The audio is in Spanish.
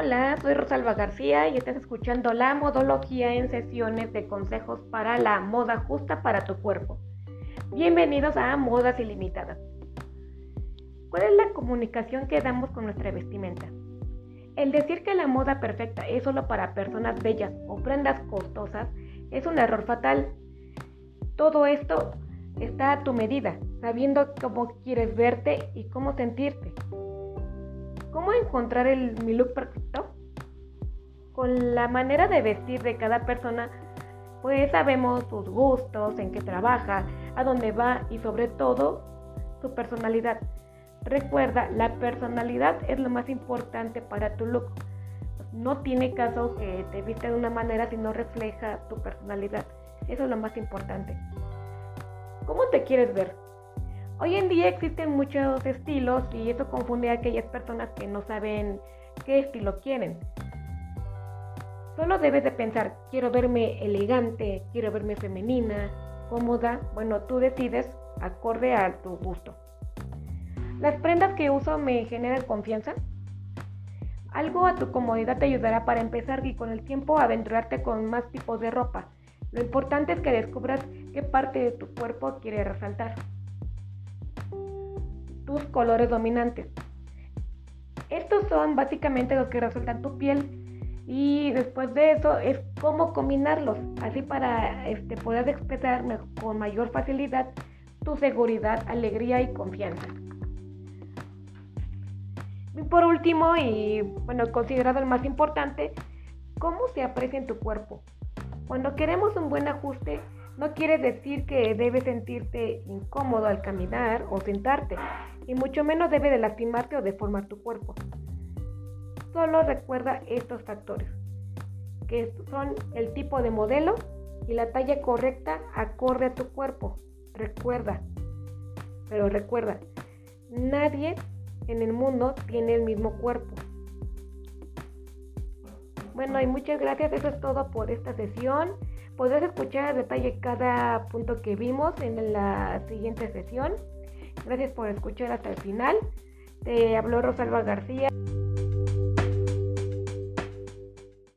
Hola, soy Rosalba García y estás escuchando la modología en sesiones de consejos para la moda justa para tu cuerpo. Bienvenidos a Modas Ilimitadas. ¿Cuál es la comunicación que damos con nuestra vestimenta? El decir que la moda perfecta es solo para personas bellas o prendas costosas es un error fatal. Todo esto está a tu medida, sabiendo cómo quieres verte y cómo sentirte. ¿Cómo encontrar el, mi look perfecto? Con la manera de vestir de cada persona, pues sabemos sus gustos, en qué trabaja, a dónde va y sobre todo su personalidad. Recuerda, la personalidad es lo más importante para tu look. No tiene caso que te viste de una manera si no refleja tu personalidad. Eso es lo más importante. ¿Cómo te quieres ver? Hoy en día existen muchos estilos y eso confunde a aquellas personas que no saben qué estilo quieren. Solo debes de pensar, quiero verme elegante, quiero verme femenina, cómoda. Bueno, tú decides acorde a tu gusto. Las prendas que uso me generan confianza. Algo a tu comodidad te ayudará para empezar y con el tiempo aventurarte con más tipos de ropa. Lo importante es que descubras qué parte de tu cuerpo quiere resaltar tus colores dominantes. Estos son básicamente los que resaltan tu piel y después de eso es cómo combinarlos, así para este, poder expresar con mayor facilidad tu seguridad, alegría y confianza. Y por último, y bueno, considerado el más importante, cómo se aprecia en tu cuerpo. Cuando queremos un buen ajuste, no quiere decir que debes sentirte incómodo al caminar o sentarte, y mucho menos debe de lastimarte o deformar tu cuerpo. Solo recuerda estos factores, que son el tipo de modelo y la talla correcta acorde a tu cuerpo. Recuerda, pero recuerda, nadie en el mundo tiene el mismo cuerpo. Bueno, y muchas gracias. Eso es todo por esta sesión. Podrás escuchar a detalle cada punto que vimos en la siguiente sesión. Gracias por escuchar hasta el final. Te habló Rosalba García.